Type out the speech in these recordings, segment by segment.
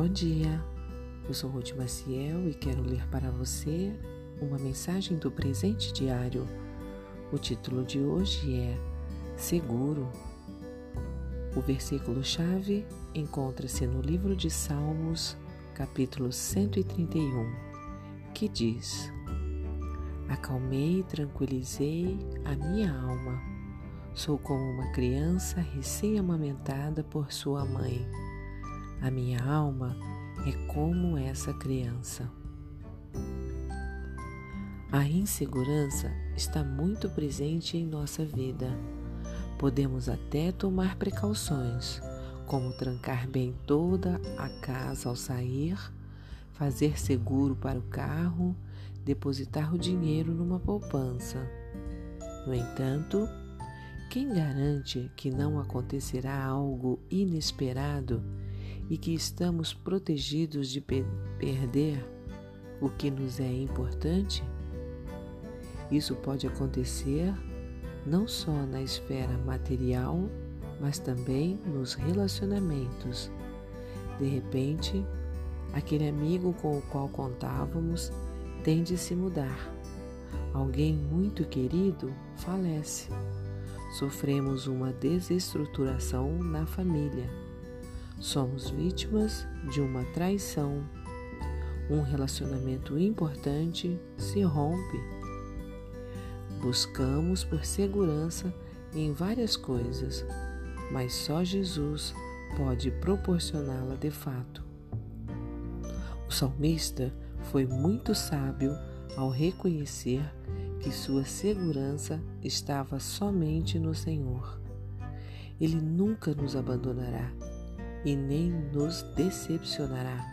Bom dia, eu sou Ruth Maciel e quero ler para você uma mensagem do presente diário. O título de hoje é Seguro. O versículo-chave encontra-se no livro de Salmos, capítulo 131, que diz: Acalmei e tranquilizei a minha alma. Sou como uma criança recém-amamentada por sua mãe. A minha alma é como essa criança. A insegurança está muito presente em nossa vida. Podemos até tomar precauções, como trancar bem toda a casa ao sair, fazer seguro para o carro, depositar o dinheiro numa poupança. No entanto, quem garante que não acontecerá algo inesperado e que estamos protegidos de pe perder o que nos é importante? Isso pode acontecer não só na esfera material, mas também nos relacionamentos. De repente, aquele amigo com o qual contávamos tem de se mudar. Alguém muito querido falece. Sofremos uma desestruturação na família. Somos vítimas de uma traição. Um relacionamento importante se rompe. Buscamos por segurança em várias coisas, mas só Jesus pode proporcioná-la de fato. O salmista foi muito sábio ao reconhecer que sua segurança estava somente no Senhor. Ele nunca nos abandonará e nem nos decepcionará.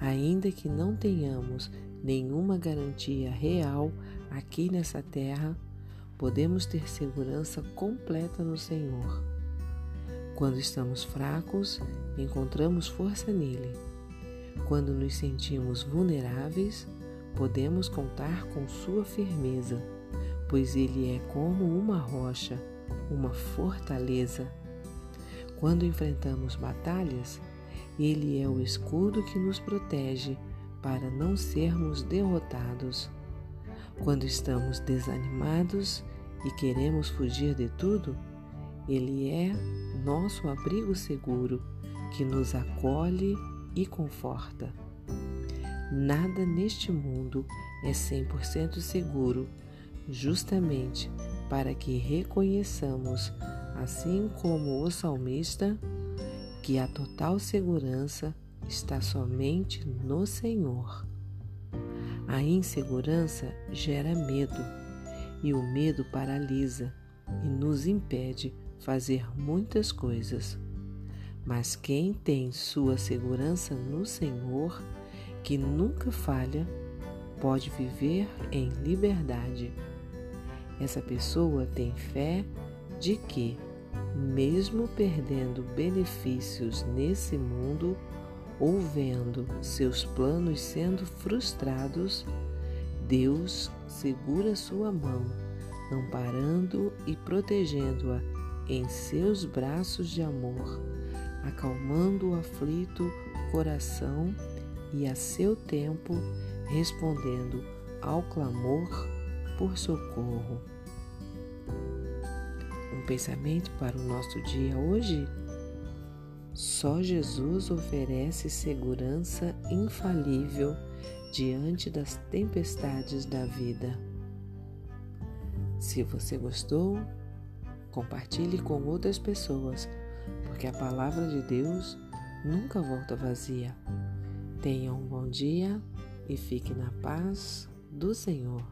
Ainda que não tenhamos nenhuma garantia real aqui nessa terra, podemos ter segurança completa no Senhor. Quando estamos fracos, encontramos força nele. Quando nos sentimos vulneráveis, podemos contar com sua firmeza, pois ele é como uma rocha, uma fortaleza. Quando enfrentamos batalhas, ele é o escudo que nos protege para não sermos derrotados. Quando estamos desanimados e queremos fugir de tudo, Ele é nosso abrigo seguro que nos acolhe e conforta. Nada neste mundo é 100% seguro, justamente para que reconheçamos, assim como o salmista, que a total segurança está somente no Senhor. A insegurança gera medo e o medo paralisa e nos impede fazer muitas coisas. Mas quem tem sua segurança no Senhor, que nunca falha, pode viver em liberdade. Essa pessoa tem fé de que, mesmo perdendo benefícios nesse mundo, ou vendo seus planos sendo frustrados, Deus segura sua mão, amparando e protegendo-a em seus braços de amor, acalmando o aflito coração e a seu tempo respondendo ao clamor por socorro. Pensamento para o nosso dia hoje? Só Jesus oferece segurança infalível diante das tempestades da vida. Se você gostou, compartilhe com outras pessoas, porque a palavra de Deus nunca volta vazia. Tenha um bom dia e fique na paz do Senhor.